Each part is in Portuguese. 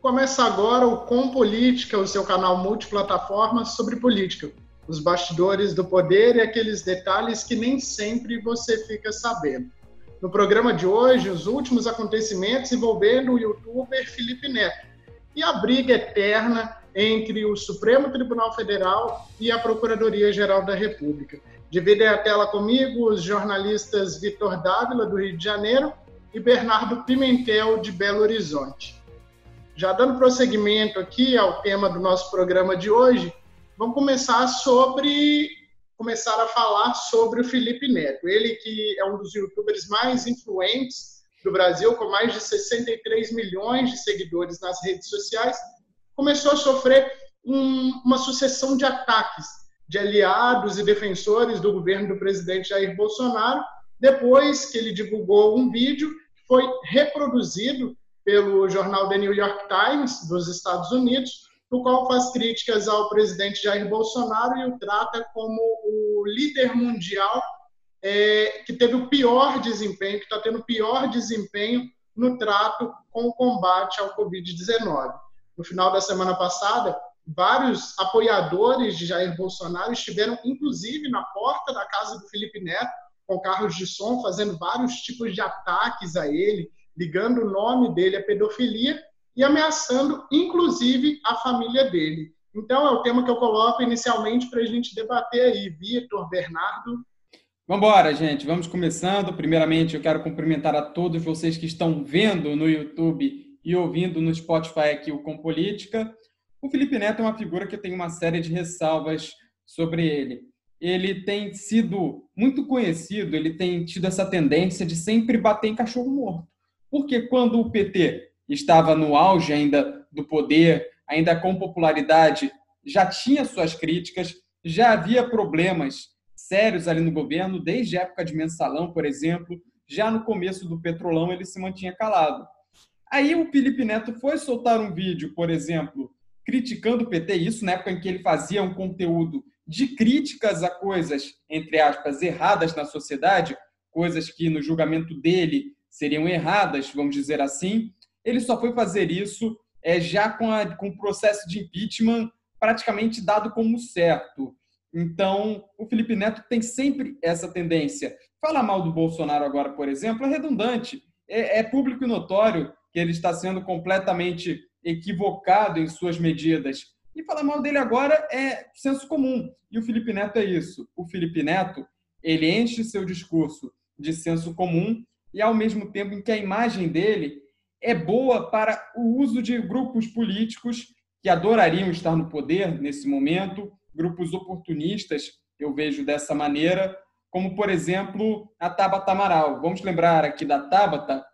Começa agora o Com Política, o seu canal multiplataforma sobre política, os bastidores do poder e aqueles detalhes que nem sempre você fica sabendo. No programa de hoje, os últimos acontecimentos envolvendo o youtuber Felipe Neto e a briga eterna entre o Supremo Tribunal Federal e a Procuradoria-Geral da República. Dividem a tela comigo os jornalistas Vitor Dávila, do Rio de Janeiro, e Bernardo Pimentel, de Belo Horizonte. Já dando prosseguimento aqui ao tema do nosso programa de hoje, vamos começar sobre começar a falar sobre o Felipe Neto. Ele que é um dos youtubers mais influentes do Brasil, com mais de 63 milhões de seguidores nas redes sociais, começou a sofrer um, uma sucessão de ataques de aliados e defensores do governo do presidente Jair Bolsonaro, depois que ele divulgou um vídeo que foi reproduzido pelo jornal The New York Times dos Estados Unidos, no qual faz críticas ao presidente Jair Bolsonaro e o trata como o líder mundial é, que teve o pior desempenho, que está tendo o pior desempenho no trato com o combate ao Covid-19. No final da semana passada, vários apoiadores de Jair Bolsonaro estiveram, inclusive, na porta da casa do Felipe Neto, com carros de som, fazendo vários tipos de ataques a ele, ligando o nome dele à pedofilia e ameaçando, inclusive, a família dele. Então, é o tema que eu coloco inicialmente para a gente debater aí. Vitor, Bernardo. Vamos embora, gente. Vamos começando. Primeiramente, eu quero cumprimentar a todos vocês que estão vendo no YouTube e ouvindo no Spotify aqui o Com Política. O Felipe Neto é uma figura que tem uma série de ressalvas sobre ele. Ele tem sido muito conhecido, ele tem tido essa tendência de sempre bater em cachorro morto. Porque quando o PT estava no auge ainda do poder, ainda com popularidade, já tinha suas críticas, já havia problemas sérios ali no governo, desde a época de mensalão, por exemplo, já no começo do petrolão ele se mantinha calado. Aí o Felipe Neto foi soltar um vídeo, por exemplo, criticando o PT, isso na época em que ele fazia um conteúdo de críticas a coisas, entre aspas, erradas na sociedade, coisas que no julgamento dele seriam erradas, vamos dizer assim, ele só foi fazer isso é, já com, a, com o processo de impeachment praticamente dado como certo. Então, o Felipe Neto tem sempre essa tendência. Falar mal do Bolsonaro agora, por exemplo, é redundante. É, é público e notório que ele está sendo completamente equivocado em suas medidas. E falar mal dele agora é senso comum. E o Felipe Neto é isso. O Felipe Neto, ele enche seu discurso de senso comum e ao mesmo tempo em que a imagem dele é boa para o uso de grupos políticos que adorariam estar no poder nesse momento, grupos oportunistas, eu vejo dessa maneira, como por exemplo a Tabata Amaral. Vamos lembrar aqui da Tabata,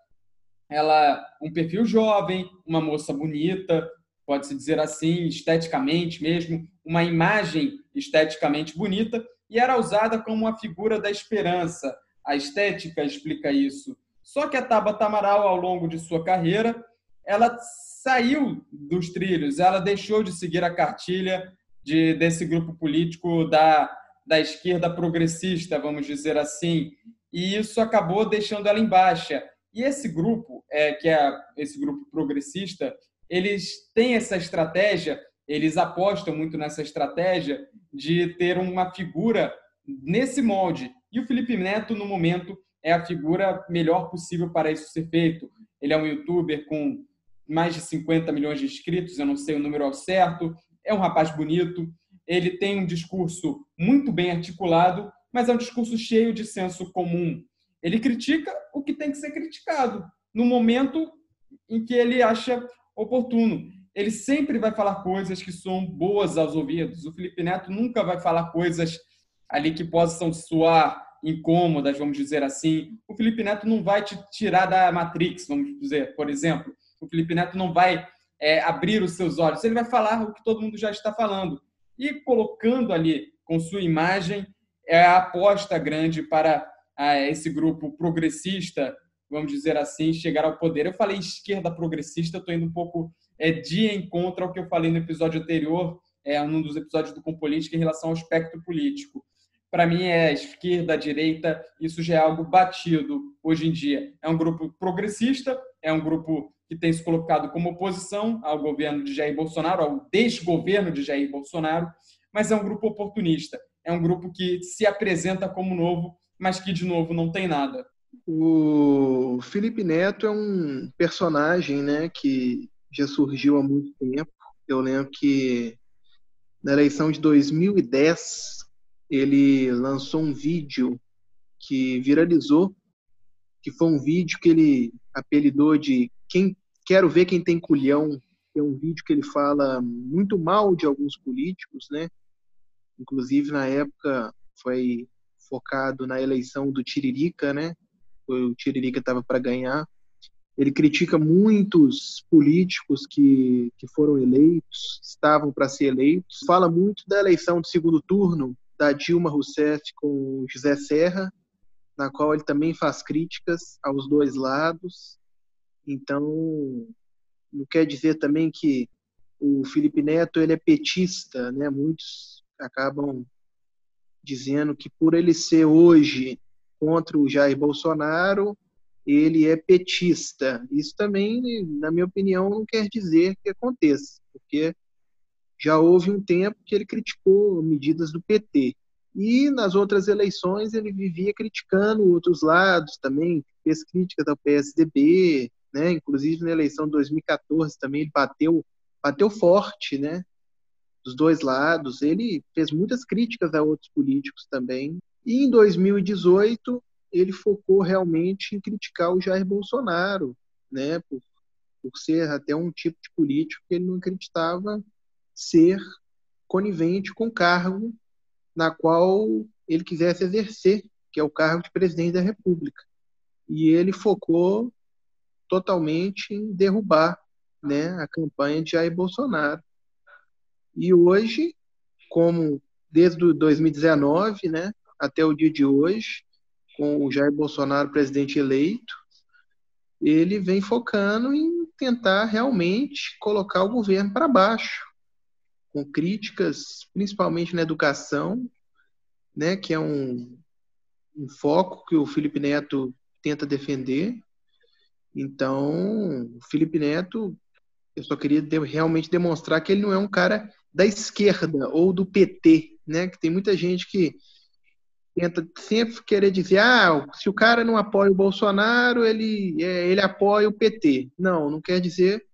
ela um perfil jovem, uma moça bonita, pode-se dizer assim, esteticamente mesmo, uma imagem esteticamente bonita, e era usada como uma figura da esperança, a estética explica isso. Só que a Tabata Amaral, ao longo de sua carreira, ela saiu dos trilhos, ela deixou de seguir a cartilha de, desse grupo político da, da esquerda progressista, vamos dizer assim, e isso acabou deixando ela em baixa. E esse grupo, é, que é esse grupo progressista, eles têm essa estratégia, eles apostam muito nessa estratégia de ter uma figura nesse molde, e o Felipe Neto, no momento, é a figura melhor possível para isso ser feito. Ele é um youtuber com mais de 50 milhões de inscritos, eu não sei o número ao certo, é um rapaz bonito, ele tem um discurso muito bem articulado, mas é um discurso cheio de senso comum. Ele critica o que tem que ser criticado no momento em que ele acha oportuno. Ele sempre vai falar coisas que são boas aos ouvidos. O Felipe Neto nunca vai falar coisas ali que possam soar incômodas, vamos dizer assim. O Felipe Neto não vai te tirar da Matrix, vamos dizer, por exemplo. O Felipe Neto não vai é, abrir os seus olhos, ele vai falar o que todo mundo já está falando. E colocando ali com sua imagem é a aposta grande para esse grupo progressista, vamos dizer assim, chegar ao poder. Eu falei esquerda progressista, estou indo um pouco é, de encontro ao que eu falei no episódio anterior, é, num dos episódios do Com Política, em relação ao espectro político para mim é esquerda, direita, isso já é algo batido hoje em dia. É um grupo progressista, é um grupo que tem se colocado como oposição ao governo de Jair Bolsonaro, ao desgoverno de Jair Bolsonaro, mas é um grupo oportunista. É um grupo que se apresenta como novo, mas que, de novo, não tem nada. O Felipe Neto é um personagem né, que já surgiu há muito tempo. Eu lembro que na eleição de 2010 ele lançou um vídeo que viralizou, que foi um vídeo que ele apelidou de quem quero ver quem tem culhão. É um vídeo que ele fala muito mal de alguns políticos, né? Inclusive na época foi focado na eleição do Tiririca, né? O Tiririca estava para ganhar. Ele critica muitos políticos que, que foram eleitos, estavam para ser eleitos. Fala muito da eleição do segundo turno da Dilma Rousseff com José Serra, na qual ele também faz críticas aos dois lados. Então, não quer dizer também que o Felipe Neto ele é petista, né? Muitos acabam dizendo que por ele ser hoje contra o Jair Bolsonaro, ele é petista. Isso também, na minha opinião, não quer dizer que aconteça, porque já houve um tempo que ele criticou medidas do PT. E nas outras eleições ele vivia criticando outros lados também, fez críticas ao PSDB, né? Inclusive na eleição de 2014 também ele bateu, bateu forte, né? Dos dois lados. Ele fez muitas críticas a outros políticos também. E em 2018 ele focou realmente em criticar o Jair Bolsonaro, né? Por, por ser até um tipo de político que ele não acreditava ser conivente com o cargo na qual ele quisesse exercer, que é o cargo de presidente da República. E ele focou totalmente em derrubar né, a campanha de Jair Bolsonaro. E hoje, como desde 2019 né, até o dia de hoje, com o Jair Bolsonaro presidente eleito, ele vem focando em tentar realmente colocar o governo para baixo, com críticas, principalmente na educação, né, que é um, um foco que o Felipe Neto tenta defender. Então, o Felipe Neto, eu só queria de, realmente demonstrar que ele não é um cara da esquerda ou do PT, né? Que tem muita gente que tenta sempre querer dizer, ah, se o cara não apoia o Bolsonaro, ele, é, ele apoia o PT. Não, não quer dizer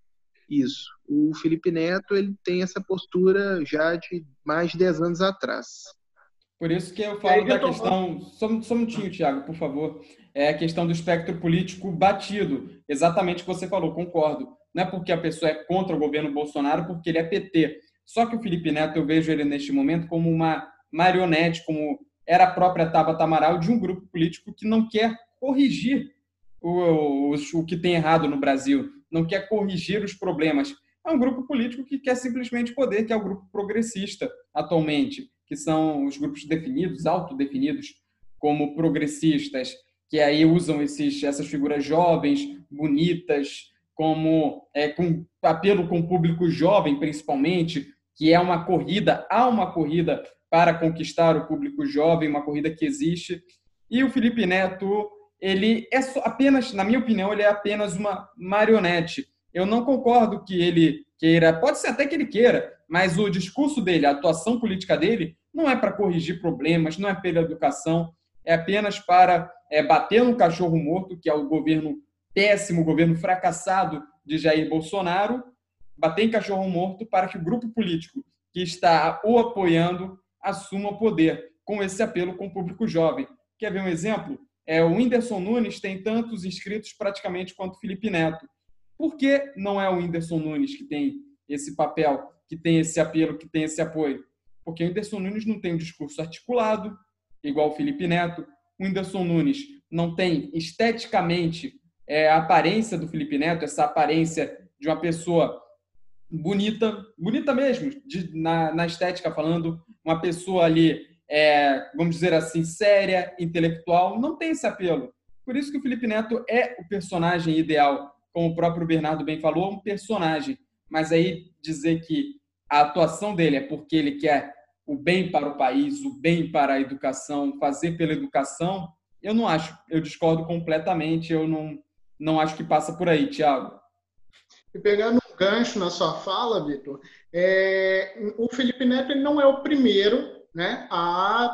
isso. O Felipe Neto ele tem essa postura já de mais de 10 anos atrás. Por isso que eu falo da questão. Só, só um minutinho, Tiago, por favor. É a questão do espectro político batido. Exatamente o que você falou, concordo. Não é porque a pessoa é contra o governo Bolsonaro, porque ele é PT. Só que o Felipe Neto, eu vejo ele neste momento como uma marionete, como era a própria Tabata Amaral, de um grupo político que não quer corrigir o, o, o que tem errado no Brasil não quer corrigir os problemas. É um grupo político que quer simplesmente poder, que é o grupo progressista atualmente, que são os grupos definidos, autodefinidos como progressistas, que aí usam esses, essas figuras jovens, bonitas, como é, com apelo com o público jovem, principalmente, que é uma corrida, há uma corrida para conquistar o público jovem, uma corrida que existe. E o Felipe Neto ele é apenas, na minha opinião, ele é apenas uma marionete. Eu não concordo que ele queira, pode ser até que ele queira, mas o discurso dele, a atuação política dele, não é para corrigir problemas, não é pela educação, é apenas para é, bater no cachorro morto, que é o governo péssimo, o governo fracassado de Jair Bolsonaro, bater em cachorro morto para que o grupo político que está o apoiando assuma o poder, com esse apelo com o público jovem. Quer ver um exemplo? É, o Whindersson Nunes tem tantos inscritos praticamente quanto o Felipe Neto. Por que não é o Whindersson Nunes que tem esse papel, que tem esse apelo, que tem esse apoio? Porque o Whindersson Nunes não tem um discurso articulado, igual o Felipe Neto. O Whindersson Nunes não tem esteticamente é, a aparência do Felipe Neto, essa aparência de uma pessoa bonita, bonita mesmo, de, na, na estética falando, uma pessoa ali é, vamos dizer assim, séria, intelectual, não tem esse apelo. Por isso que o Felipe Neto é o personagem ideal, como o próprio Bernardo bem falou, um personagem. Mas aí dizer que a atuação dele é porque ele quer o bem para o país, o bem para a educação, fazer pela educação, eu não acho. Eu discordo completamente. Eu não, não acho que passa por aí, Tiago. E pegando um gancho na sua fala, Vitor, é, o Felipe Neto não é o primeiro né, a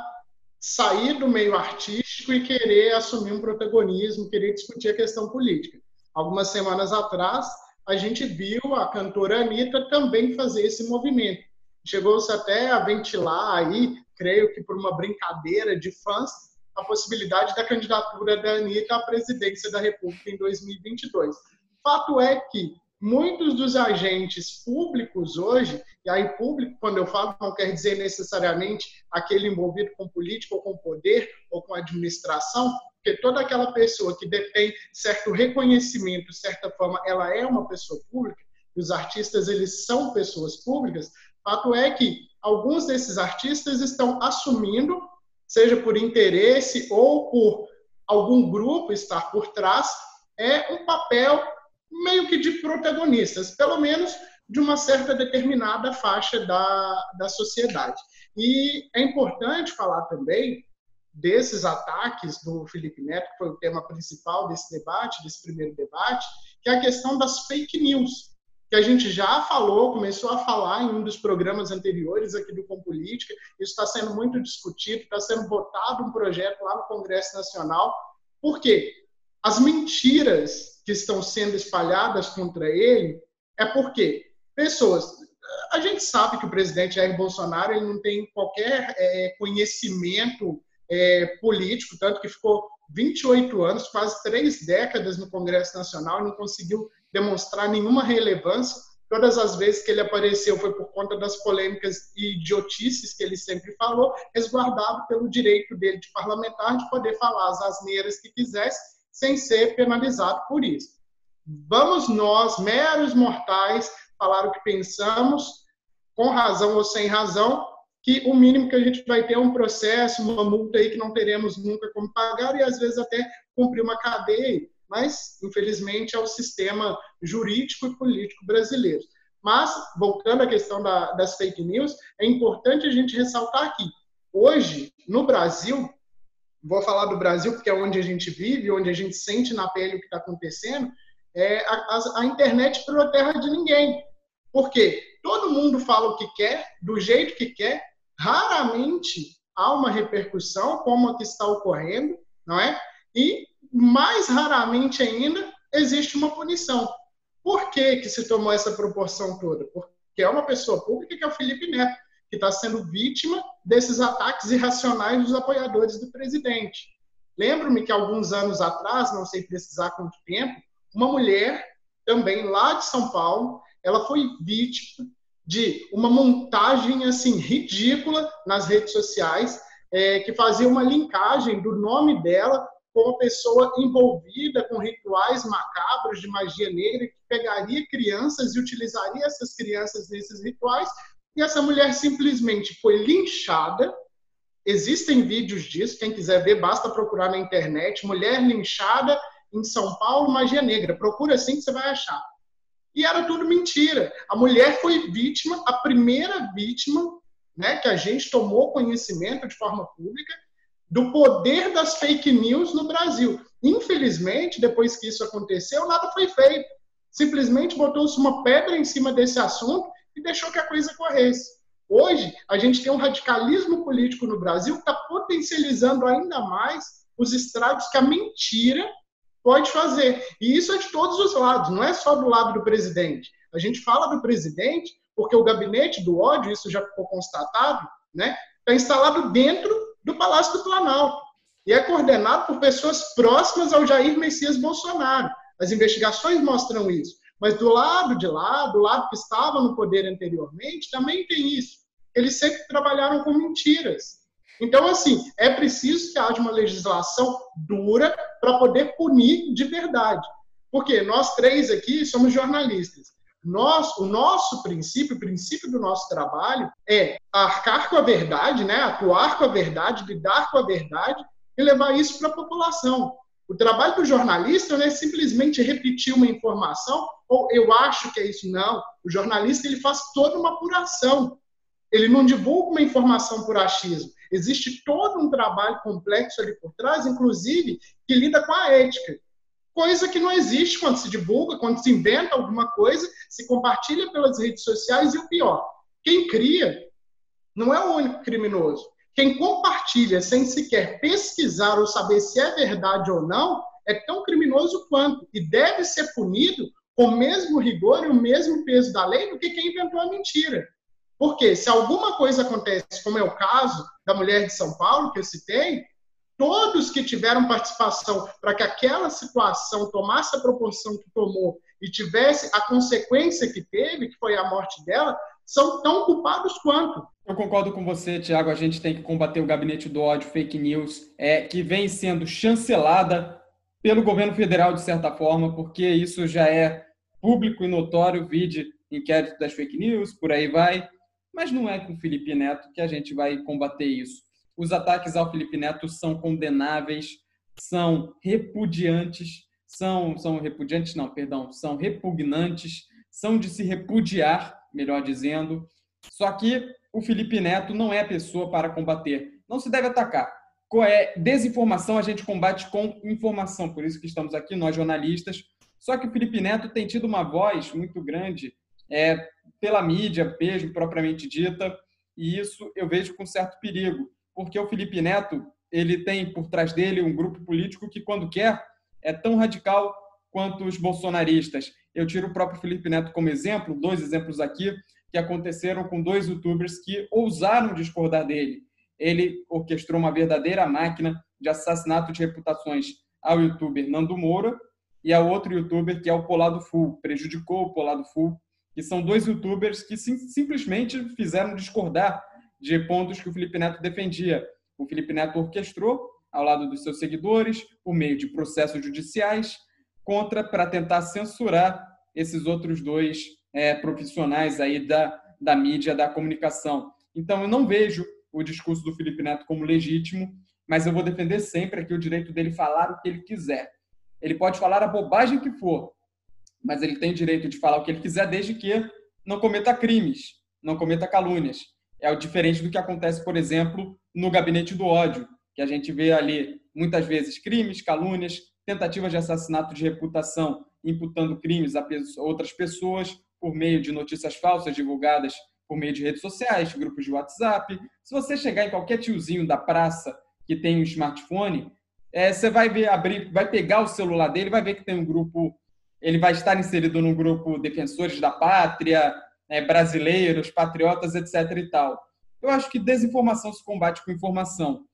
sair do meio artístico e querer assumir um protagonismo, querer discutir a questão política. Algumas semanas atrás, a gente viu a cantora Anitta também fazer esse movimento. Chegou-se até a ventilar aí, creio que por uma brincadeira de fãs, a possibilidade da candidatura da Anitta à presidência da República em 2022. Fato é que muitos dos agentes públicos hoje, e aí público, quando eu falo, não quer dizer necessariamente aquele envolvido com política ou com poder ou com administração, porque toda aquela pessoa que detém certo reconhecimento, certa forma, ela é uma pessoa pública, e os artistas eles são pessoas públicas, fato é que alguns desses artistas estão assumindo, seja por interesse ou por algum grupo estar por trás, é um papel meio que de protagonistas, pelo menos de uma certa determinada faixa da, da sociedade. E é importante falar também desses ataques do Felipe Neto, que foi o tema principal desse debate, desse primeiro debate, que é a questão das fake news, que a gente já falou, começou a falar em um dos programas anteriores aqui do Com Política, isso está sendo muito discutido, está sendo votado um projeto lá no Congresso Nacional, por quê? As mentiras que estão sendo espalhadas contra ele é porque pessoas. A gente sabe que o presidente Jair Bolsonaro ele não tem qualquer é, conhecimento é, político, tanto que ficou 28 anos, quase três décadas no Congresso Nacional e não conseguiu demonstrar nenhuma relevância. Todas as vezes que ele apareceu foi por conta das polêmicas e idiotices que ele sempre falou, resguardado pelo direito dele de parlamentar de poder falar as asneiras que quisesse sem ser penalizado por isso. Vamos nós, meros mortais, falar o que pensamos, com razão ou sem razão, que o mínimo que a gente vai ter é um processo, uma multa aí que não teremos nunca como pagar e às vezes até cumprir uma cadeia, mas infelizmente é o sistema jurídico e político brasileiro. Mas, voltando à questão da, das fake news, é importante a gente ressaltar aqui, hoje, no Brasil, vou falar do Brasil porque é onde a gente vive, onde a gente sente na pele o que está acontecendo, é, a, a, internet virou terra de ninguém. Porque todo mundo fala o que quer, do jeito que quer, raramente há uma repercussão como a que está ocorrendo, não é? E mais raramente ainda existe uma punição. Por que, que se tomou essa proporção toda? Porque é uma pessoa pública que é o Felipe Neto que está sendo vítima desses ataques irracionais dos apoiadores do presidente. Lembro-me que alguns anos atrás, não sei precisar quanto tempo, uma mulher, também lá de São Paulo, ela foi vítima de uma montagem assim ridícula nas redes sociais, é, que fazia uma linkagem do nome dela com uma pessoa envolvida com rituais macabros de magia negra que pegaria crianças e utilizaria essas crianças nesses rituais e essa mulher simplesmente foi linchada. Existem vídeos disso, quem quiser ver, basta procurar na internet. Mulher linchada em São Paulo, magia negra. Procura assim que você vai achar. E era tudo mentira. A mulher foi vítima, a primeira vítima, né, que a gente tomou conhecimento de forma pública do poder das fake news no Brasil. Infelizmente, depois que isso aconteceu, nada foi feito. Simplesmente botou-se uma pedra em cima desse assunto e deixou que a coisa corresse. Hoje, a gente tem um radicalismo político no Brasil que está potencializando ainda mais os estragos que a mentira pode fazer. E isso é de todos os lados, não é só do lado do presidente. A gente fala do presidente porque o gabinete do ódio, isso já ficou constatado, né, está instalado dentro do Palácio do Planalto e é coordenado por pessoas próximas ao Jair Messias Bolsonaro. As investigações mostram isso. Mas do lado de lá, do lado que estava no poder anteriormente, também tem isso. Eles sempre trabalharam com mentiras. Então, assim, é preciso que haja uma legislação dura para poder punir de verdade. Porque nós três aqui somos jornalistas. Nós, o nosso princípio, o princípio do nosso trabalho é arcar com a verdade, né? atuar com a verdade, lidar com a verdade e levar isso para a população. O trabalho do jornalista não é simplesmente repetir uma informação ou eu acho que é isso. Não. O jornalista ele faz toda uma apuração. Ele não divulga uma informação por achismo. Existe todo um trabalho complexo ali por trás, inclusive, que lida com a ética. coisa que não existe quando se divulga, quando se inventa alguma coisa, se compartilha pelas redes sociais e o pior, quem cria não é o único criminoso. Quem compartilha sem sequer pesquisar ou saber se é verdade ou não é tão criminoso quanto e deve ser punido o mesmo rigor e o mesmo peso da lei do que quem inventou a mentira. Porque se alguma coisa acontece, como é o caso da mulher de São Paulo, que eu citei, todos que tiveram participação para que aquela situação tomasse a proporção que tomou e tivesse a consequência que teve, que foi a morte dela, são tão culpados quanto. Eu concordo com você, Tiago. A gente tem que combater o gabinete do ódio, fake news, é, que vem sendo chancelada pelo governo federal, de certa forma, porque isso já é público e notório, vide inquérito das fake news, por aí vai. Mas não é com o Felipe Neto que a gente vai combater isso. Os ataques ao Felipe Neto são condenáveis, são repudiantes, são, são repudiantes, não, perdão, são repugnantes, são de se repudiar, melhor dizendo. Só que o Felipe Neto não é a pessoa para combater. Não se deve atacar. É desinformação a gente combate com informação, por isso que estamos aqui, nós jornalistas. Só que o Felipe Neto tem tido uma voz muito grande é, pela mídia, beijo propriamente dita, e isso eu vejo com certo perigo, porque o Felipe Neto ele tem por trás dele um grupo político que, quando quer, é tão radical quanto os bolsonaristas. Eu tiro o próprio Felipe Neto como exemplo, dois exemplos aqui, que aconteceram com dois youtubers que ousaram discordar dele. Ele orquestrou uma verdadeira máquina de assassinato de reputações ao youtuber Nando Moura e ao outro youtuber que é o Polado Full, prejudicou o Polado Full que são dois youtubers que sim, simplesmente fizeram discordar de pontos que o Felipe Neto defendia. O Felipe Neto orquestrou, ao lado dos seus seguidores, por meio de processos judiciais, contra para tentar censurar esses outros dois é, profissionais aí da, da mídia, da comunicação. Então, eu não vejo o discurso do Felipe Neto como legítimo, mas eu vou defender sempre aqui o direito dele falar o que ele quiser. Ele pode falar a bobagem que for, mas ele tem direito de falar o que ele quiser desde que não cometa crimes, não cometa calúnias. É o diferente do que acontece, por exemplo, no gabinete do ódio, que a gente vê ali muitas vezes crimes, calúnias, tentativas de assassinato de reputação, imputando crimes a outras pessoas por meio de notícias falsas divulgadas por meio de redes sociais, grupos de WhatsApp. Se você chegar em qualquer tiozinho da praça que tem um smartphone, é, você vai ver abrir, vai pegar o celular dele, vai ver que tem um grupo ele vai estar inserido no grupo Defensores da Pátria, né, brasileiros, patriotas, etc. e tal. Eu acho que desinformação se combate com informação.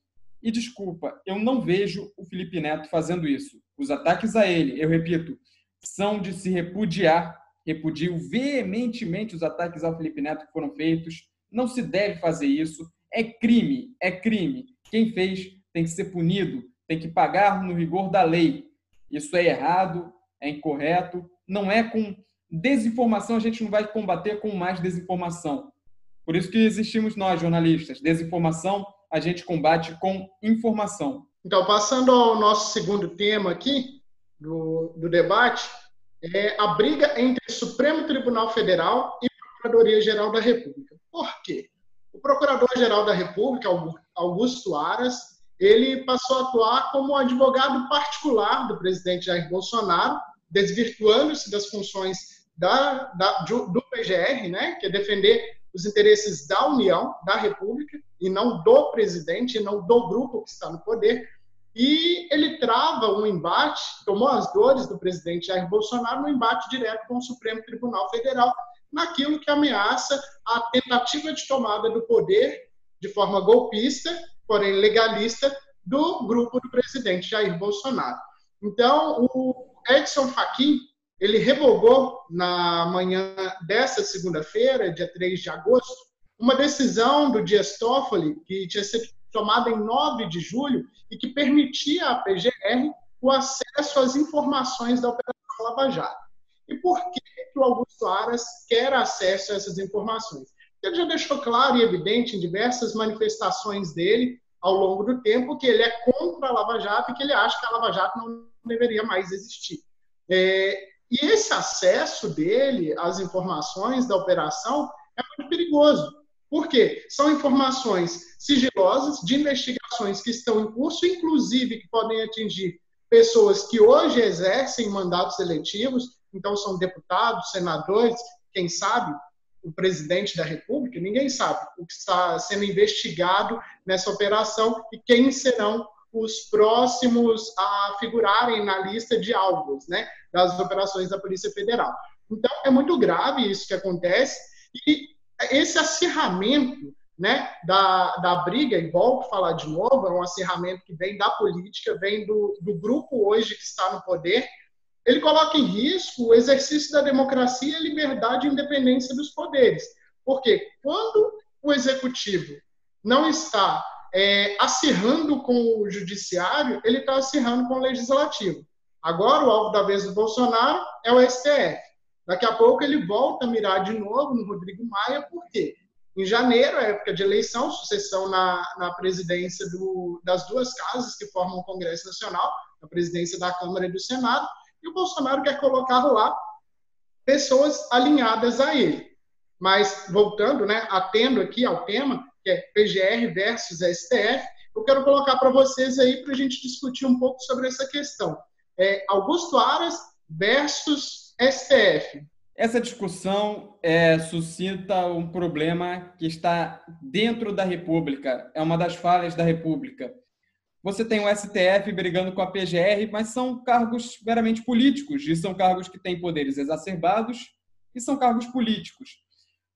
E desculpa, eu não vejo o Felipe Neto fazendo isso. Os ataques a ele, eu repito, são de se repudiar. Repudio veementemente os ataques ao Felipe Neto que foram feitos. Não se deve fazer isso. É crime, é crime. Quem fez tem que ser punido, tem que pagar no rigor da lei. Isso é errado, é incorreto. Não é com desinformação, a gente não vai combater com mais desinformação. Por isso que existimos nós, jornalistas. Desinformação a gente combate com informação. Então, passando ao nosso segundo tema aqui do, do debate, é a briga entre Supremo Tribunal Federal e Procuradoria-Geral da República. Por quê? O Procurador-Geral da República, Augusto Aras, ele passou a atuar como advogado particular do presidente Jair Bolsonaro desvirtuando-se das funções da, da, do PGR, né, que é defender os interesses da União, da República, e não do presidente, e não do grupo que está no poder. E ele trava um embate, tomou as dores do presidente Jair Bolsonaro no embate direto com o Supremo Tribunal Federal, naquilo que ameaça a tentativa de tomada do poder de forma golpista, porém legalista, do grupo do presidente Jair Bolsonaro. Então, o Edson Fachin, ele revogou na manhã desta segunda-feira, dia 3 de agosto, uma decisão do Dias Toffoli, que tinha sido tomada em 9 de julho e que permitia à PGR o acesso às informações da Operação Lava Jato. E por que, que o Augusto Aras quer acesso a essas informações? Ele já deixou claro e evidente em diversas manifestações dele ao longo do tempo que ele é contra a Lava Jato e que ele acha que a Lava Jato não deveria mais existir. É, e esse acesso dele às informações da operação é muito perigoso. Por quê? São informações sigilosas de investigações que estão em curso, inclusive que podem atingir pessoas que hoje exercem mandatos eletivos, então são deputados, senadores, quem sabe o presidente da República, ninguém sabe o que está sendo investigado nessa operação e quem serão os próximos a figurarem na lista de alvos né, das operações da Polícia Federal. Então, é muito grave isso que acontece e esse acirramento né, da, da briga, e volto a falar de novo, é um acirramento que vem da política, vem do, do grupo hoje que está no poder, ele coloca em risco o exercício da democracia, liberdade e independência dos poderes. Porque quando o executivo não está é, acirrando com o judiciário, ele está acirrando com o legislativo. Agora, o alvo da vez do Bolsonaro é o STF. Daqui a pouco ele volta a mirar de novo no Rodrigo Maia, por quê? Em janeiro, é época de eleição, sucessão na, na presidência do, das duas casas que formam o Congresso Nacional, a presidência da Câmara e do Senado, e o Bolsonaro quer colocar lá pessoas alinhadas a ele. Mas, voltando, né, atendo aqui ao tema, que é PGR versus STF, eu quero colocar para vocês aí para a gente discutir um pouco sobre essa questão. É, Augusto Aras versus STF. Essa discussão é, suscita um problema que está dentro da República, é uma das falhas da República. Você tem o STF brigando com a PGR, mas são cargos meramente políticos, e são cargos que têm poderes exacerbados e são cargos políticos.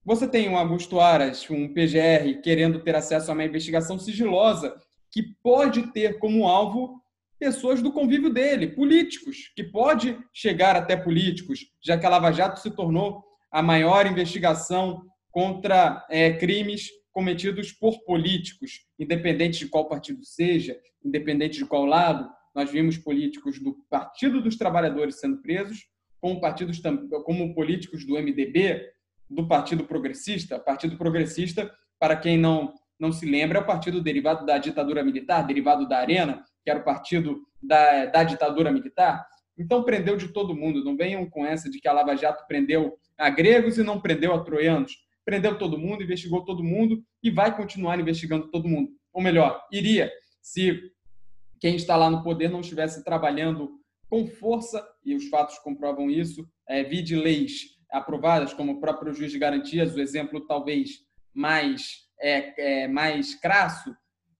Você tem um Augusto Aras, um PGR, querendo ter acesso a uma investigação sigilosa que pode ter como alvo pessoas do convívio dele, políticos, que pode chegar até políticos, já que a Lava Jato se tornou a maior investigação contra é, crimes cometidos por políticos, independente de qual partido seja, independente de qual lado. Nós vimos políticos do Partido dos Trabalhadores sendo presos, como, partidos, como políticos do MDB, do Partido Progressista. Partido Progressista, para quem não, não se lembra, é o partido derivado da ditadura militar, derivado da Arena, que era o partido da, da ditadura militar. Então prendeu de todo mundo. Não venham com essa de que a Lava Jato prendeu a gregos e não prendeu a troianos prendeu todo mundo, investigou todo mundo e vai continuar investigando todo mundo. Ou melhor, iria se quem está lá no poder não estivesse trabalhando com força, e os fatos comprovam isso, é, de leis aprovadas, como o próprio juiz de garantias, o exemplo talvez mais, é, é mais crasso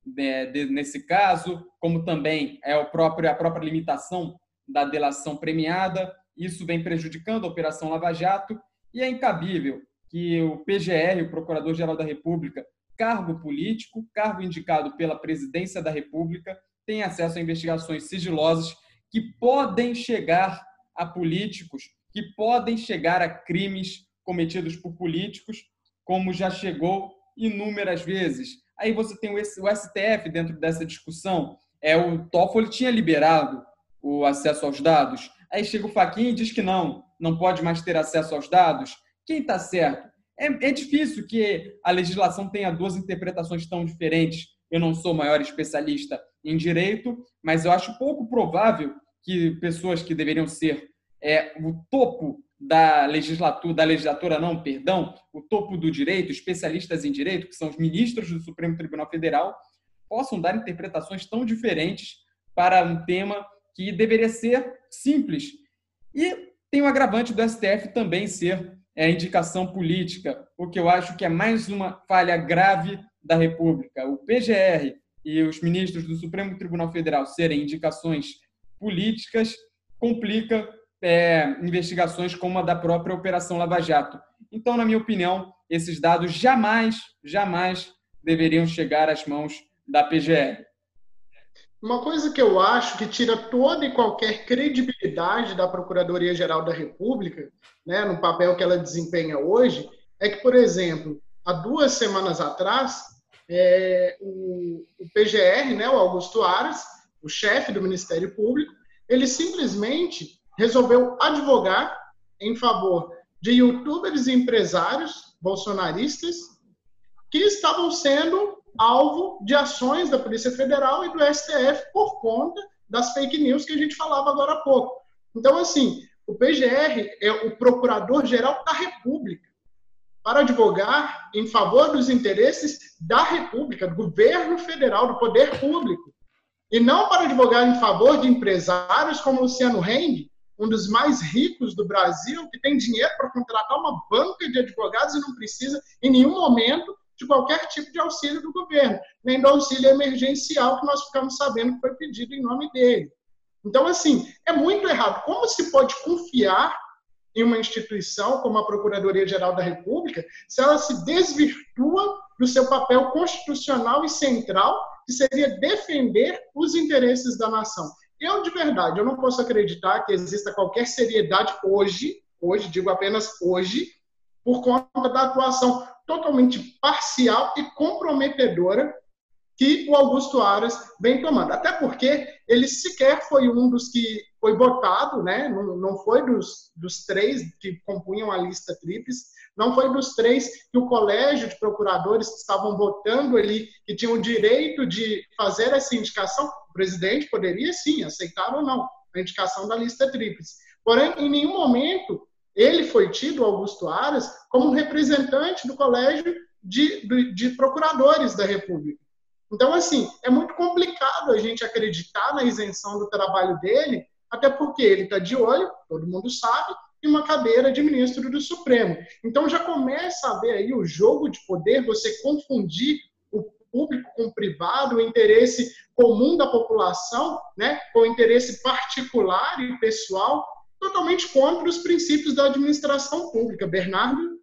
de, de, nesse caso, como também é o próprio, a própria limitação da delação premiada, isso vem prejudicando a Operação Lava Jato, e é incabível que o PGR, o Procurador-Geral da República, cargo político, cargo indicado pela Presidência da República, tem acesso a investigações sigilosas que podem chegar a políticos, que podem chegar a crimes cometidos por políticos, como já chegou inúmeras vezes. Aí você tem o STF dentro dessa discussão. É o Toffoli tinha liberado o acesso aos dados. Aí chega o Faquinha e diz que não, não pode mais ter acesso aos dados. Quem está certo? É, é difícil que a legislação tenha duas interpretações tão diferentes. Eu não sou maior especialista em direito, mas eu acho pouco provável que pessoas que deveriam ser é, o topo da legislatura, da legislatura não, perdão, o topo do direito, especialistas em direito, que são os ministros do Supremo Tribunal Federal, possam dar interpretações tão diferentes para um tema que deveria ser simples. E tem o agravante do STF também ser é indicação política, o que eu acho que é mais uma falha grave da República. O PGR e os ministros do Supremo Tribunal Federal serem indicações políticas complica é, investigações como a da própria Operação Lava Jato. Então, na minha opinião, esses dados jamais, jamais deveriam chegar às mãos da PGR. Uma coisa que eu acho que tira toda e qualquer credibilidade da Procuradoria-Geral da República, né, no papel que ela desempenha hoje, é que, por exemplo, há duas semanas atrás, é, o, o, PGR, né, o Augusto Aras, o chefe do Ministério Público, ele simplesmente resolveu advogar em favor de youtubers e empresários bolsonaristas que estavam sendo alvo de ações da Polícia Federal e do STF por conta das fake news que a gente falava agora há pouco. Então, assim, o PGR é o Procurador-Geral da República para advogar em favor dos interesses da República, do governo federal, do poder público. e não para advogar em favor de empresários como Luciano Heng, um dos mais ricos do Brasil, que tem dinheiro para contratar uma banca de advogados e não precisa, em nenhum momento, de qualquer tipo de auxílio do governo, nem do auxílio emergencial que nós ficamos sabendo que foi pedido em nome dele. Então, assim, é muito errado. Como se pode confiar em uma instituição como a Procuradoria-Geral da República se ela se desvirtua do seu papel constitucional e central, que seria defender os interesses da nação? Eu, de verdade, eu não posso acreditar que exista qualquer seriedade hoje, hoje, digo apenas hoje, por conta da atuação totalmente parcial e comprometedora que o Augusto Aras vem tomando. Até porque ele sequer foi um dos que foi votado, né? não, não foi dos, dos três que compunham a lista tríplice, não foi dos três que o colégio de procuradores que estavam votando ali, que tinham o direito de fazer essa indicação, o presidente poderia sim aceitar ou não a indicação da lista tríplice. Porém, em nenhum momento ele foi tido, Augusto Aras, como representante do colégio de, de, de procuradores da República. Então, assim, é muito complicado a gente acreditar na isenção do trabalho dele, até porque ele está de olho, todo mundo sabe, em uma cadeira de ministro do Supremo. Então, já começa a ver aí o jogo de poder, você confundir o público com o privado, o interesse comum da população, né, com o interesse particular e pessoal, totalmente contra os princípios da administração pública. Bernardo?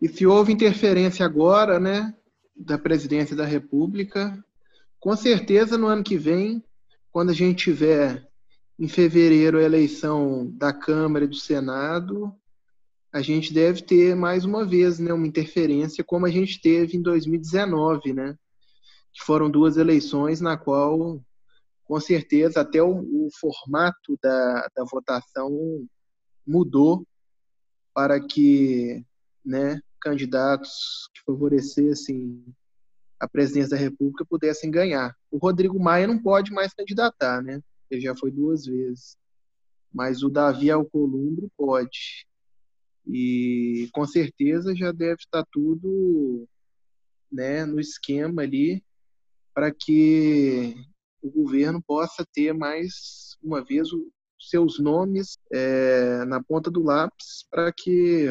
E se houve interferência agora, né, da presidência da República. Com certeza, no ano que vem, quando a gente tiver em fevereiro a eleição da Câmara e do Senado, a gente deve ter mais uma vez né, uma interferência, como a gente teve em 2019, né? Que foram duas eleições na qual, com certeza, até o, o formato da, da votação mudou para que né, candidatos que favorecessem a presidência da República pudessem ganhar. O Rodrigo Maia não pode mais candidatar, né? Ele já foi duas vezes. Mas o Davi Alcolumbre pode. E com certeza já deve estar tudo né, no esquema ali para que o governo possa ter mais uma vez os seus nomes é, na ponta do lápis para que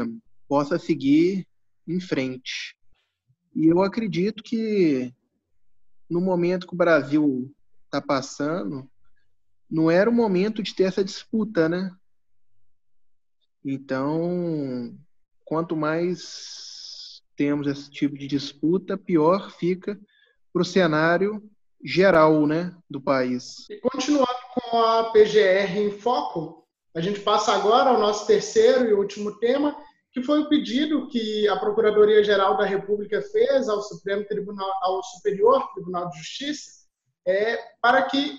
possa seguir em frente. E eu acredito que no momento que o Brasil está passando, não era o momento de ter essa disputa, né? Então, quanto mais temos esse tipo de disputa, pior fica para o cenário geral, né, do país. E continuando com a PGR em foco, a gente passa agora ao nosso terceiro e último tema, que foi o pedido que a Procuradoria-Geral da República fez ao Supremo Tribunal, ao Superior Tribunal de Justiça, é, para que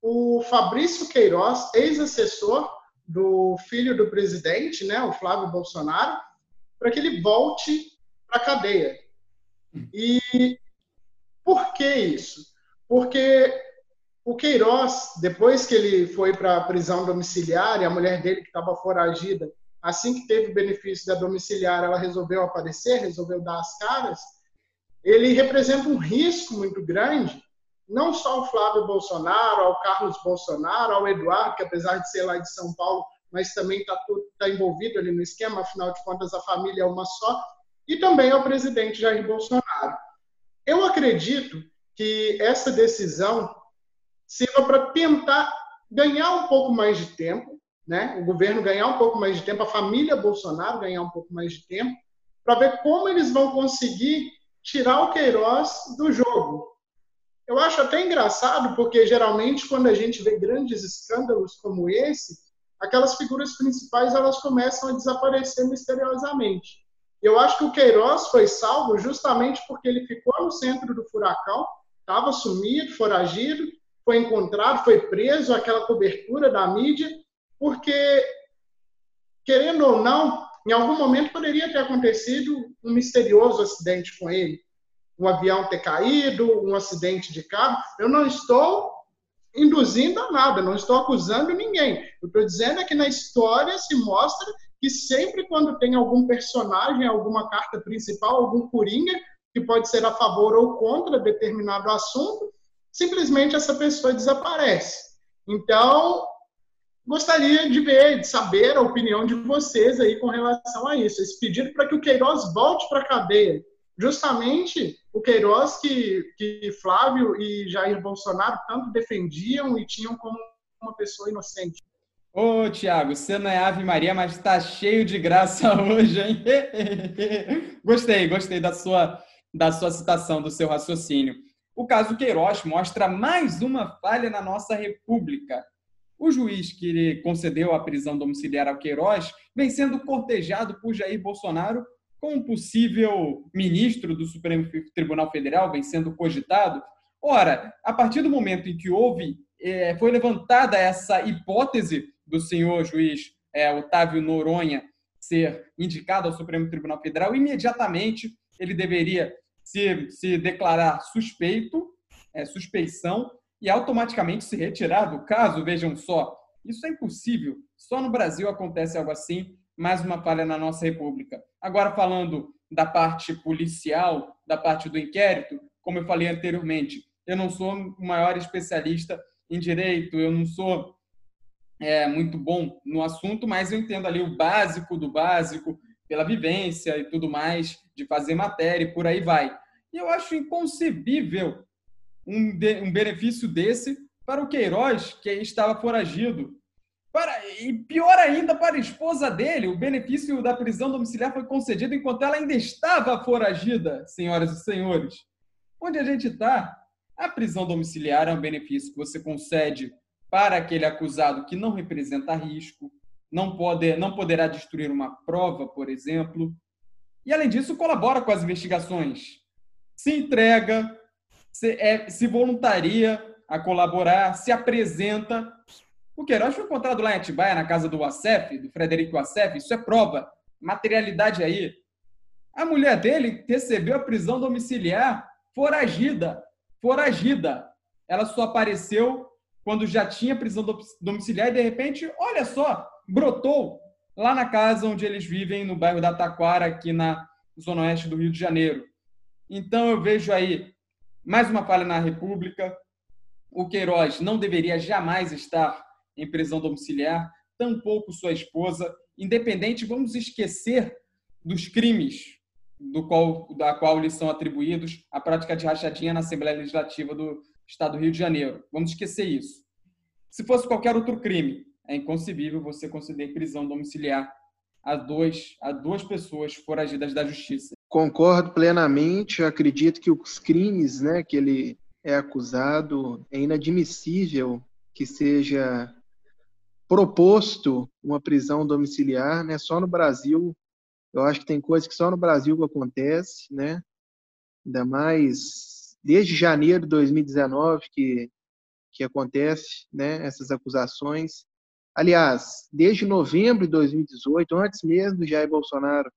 o Fabrício Queiroz, ex-assessor do filho do presidente, né, o Flávio Bolsonaro, para que ele volte para a cadeia. E por que isso? Porque o Queiroz, depois que ele foi para a prisão domiciliar e a mulher dele que estava foragida assim que teve o benefício da domiciliar, ela resolveu aparecer, resolveu dar as caras, ele representa um risco muito grande, não só ao Flávio Bolsonaro, ao Carlos Bolsonaro, ao Eduardo, que apesar de ser lá de São Paulo, mas também está tá envolvido ali no esquema, afinal de contas a família é uma só, e também ao presidente Jair Bolsonaro. Eu acredito que essa decisão sirva para tentar ganhar um pouco mais de tempo, né? o governo ganhar um pouco mais de tempo, a família Bolsonaro ganhar um pouco mais de tempo, para ver como eles vão conseguir tirar o Queiroz do jogo. Eu acho até engraçado, porque geralmente quando a gente vê grandes escândalos como esse, aquelas figuras principais elas começam a desaparecer misteriosamente. Eu acho que o Queiroz foi salvo justamente porque ele ficou no centro do furacão, estava sumido, foragido, foi encontrado, foi preso, aquela cobertura da mídia, porque, querendo ou não, em algum momento poderia ter acontecido um misterioso acidente com ele. Um avião ter caído, um acidente de carro. Eu não estou induzindo a nada, não estou acusando ninguém. Eu estou dizendo é que na história se mostra que sempre quando tem algum personagem, alguma carta principal, algum coringa, que pode ser a favor ou contra determinado assunto, simplesmente essa pessoa desaparece. Então, gostaria de ver, de saber a opinião de vocês aí com relação a isso. Esse pedido para que o Queiroz volte para a cadeia. Justamente o Queiroz que, que Flávio e Jair Bolsonaro tanto defendiam e tinham como uma pessoa inocente. Ô, Tiago, você não é Ave Maria, mas está cheio de graça hoje, hein? gostei, gostei da sua, da sua citação, do seu raciocínio. O caso Queiroz mostra mais uma falha na nossa República. O juiz que concedeu a prisão domiciliar ao Queiroz vem sendo cortejado por Jair Bolsonaro como possível ministro do Supremo Tribunal Federal, vem sendo cogitado. Ora, a partir do momento em que houve, é, foi levantada essa hipótese do senhor juiz é, Otávio Noronha ser indicado ao Supremo Tribunal Federal, imediatamente ele deveria se, se declarar suspeito, é, suspeição, e automaticamente se retirar do caso. Vejam só, isso é impossível. Só no Brasil acontece algo assim. Mais uma falha na nossa República. Agora, falando da parte policial, da parte do inquérito, como eu falei anteriormente, eu não sou o maior especialista em direito, eu não sou é, muito bom no assunto, mas eu entendo ali o básico do básico, pela vivência e tudo mais, de fazer matéria e por aí vai. E eu acho inconcebível um, de, um benefício desse para o Queiroz, que estava foragido. Para, e pior ainda para a esposa dele, o benefício da prisão domiciliar foi concedido enquanto ela ainda estava foragida, senhoras e senhores. Onde a gente está? A prisão domiciliar é um benefício que você concede para aquele acusado que não representa risco, não, pode, não poderá destruir uma prova, por exemplo. E, além disso, colabora com as investigações. Se entrega, se, é, se voluntaria a colaborar, se apresenta. O Queiroz foi encontrado lá em Atibaia, na casa do Acef, do Frederico Acef, isso é prova, materialidade aí. A mulher dele recebeu a prisão domiciliar foragida, foragida. Ela só apareceu quando já tinha prisão domiciliar e de repente, olha só, brotou lá na casa onde eles vivem, no bairro da Taquara, aqui na zona oeste do Rio de Janeiro. Então eu vejo aí mais uma falha na República. O Queiroz não deveria jamais estar em prisão domiciliar, tampouco sua esposa. Independente, vamos esquecer dos crimes do qual, da qual lhes são atribuídos a prática de rachadinha na Assembleia Legislativa do Estado do Rio de Janeiro. Vamos esquecer isso. Se fosse qualquer outro crime, é inconcebível você conceder prisão domiciliar a, dois, a duas pessoas foragidas da justiça. Concordo plenamente. Acredito que os crimes né, que ele é acusado é inadmissível que seja proposto uma prisão domiciliar, né? Só no Brasil, eu acho que tem coisas que só no Brasil acontece, né? Ainda mais desde janeiro de 2019 que que acontece, né? Essas acusações. Aliás, desde novembro de 2018, antes mesmo do Jair Bolsonaro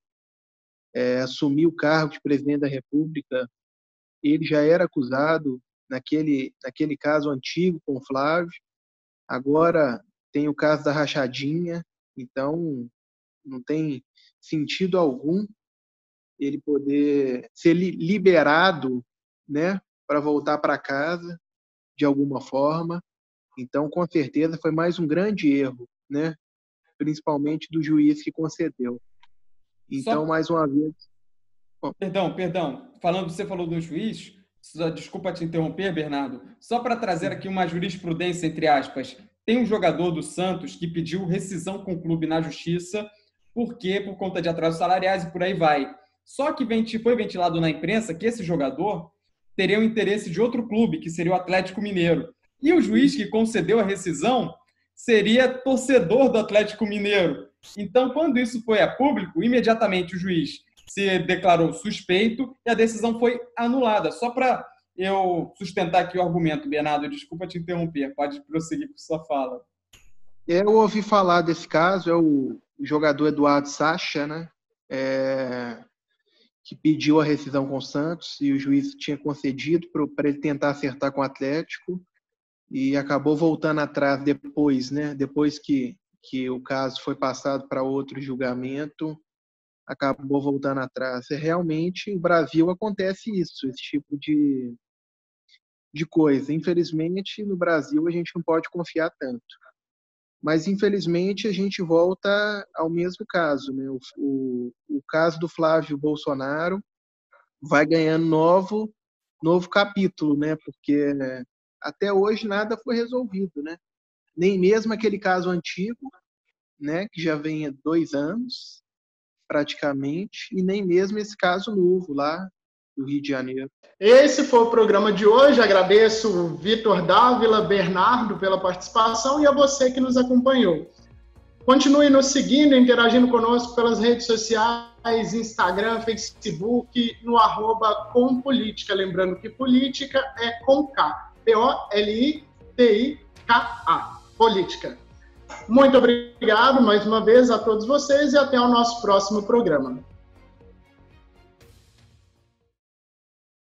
é, assumir o cargo de presidente da República, ele já era acusado naquele, naquele caso antigo com o Flávio. Agora tem o caso da rachadinha, então não tem sentido algum ele poder ser liberado, né, para voltar para casa de alguma forma. Então, com certeza, foi mais um grande erro, né? principalmente do juiz que concedeu. Então, Só... mais uma vez. Bom. Perdão, perdão. Falando, você falou do juiz, desculpa te interromper, Bernardo. Só para trazer aqui uma jurisprudência, entre aspas. Tem um jogador do Santos que pediu rescisão com o clube na justiça, porque por conta de atrasos salariais e por aí vai. Só que foi ventilado na imprensa que esse jogador teria o interesse de outro clube, que seria o Atlético Mineiro. E o juiz que concedeu a rescisão seria torcedor do Atlético Mineiro. Então, quando isso foi a público, imediatamente o juiz se declarou suspeito e a decisão foi anulada. Só para eu sustentar aqui o argumento, Bernardo, desculpa te interromper, pode prosseguir com sua fala. Eu ouvi falar desse caso, é o jogador Eduardo Sacha, né? É, que pediu a rescisão com o Santos e o juiz tinha concedido para ele tentar acertar com o Atlético e acabou voltando atrás depois, né? Depois que, que o caso foi passado para outro julgamento, acabou voltando atrás. E realmente, no Brasil acontece isso, esse tipo de, de coisa. Infelizmente, no Brasil, a gente não pode confiar tanto. Mas, infelizmente, a gente volta ao mesmo caso. Né? O, o, o caso do Flávio Bolsonaro vai ganhando novo, novo capítulo, né? porque até hoje nada foi resolvido. Né? Nem mesmo aquele caso antigo, né, que já vem há dois anos, praticamente, e nem mesmo esse caso novo lá do Rio de Janeiro. Esse foi o programa de hoje. Agradeço o Vitor Dávila, Bernardo pela participação e a você que nos acompanhou. Continue nos seguindo, interagindo conosco pelas redes sociais, Instagram, Facebook, no arroba com política. Lembrando que política é com K. P-O-L-I-T-I-K-A. Política. Muito obrigado mais uma vez a todos vocês e até o nosso próximo programa.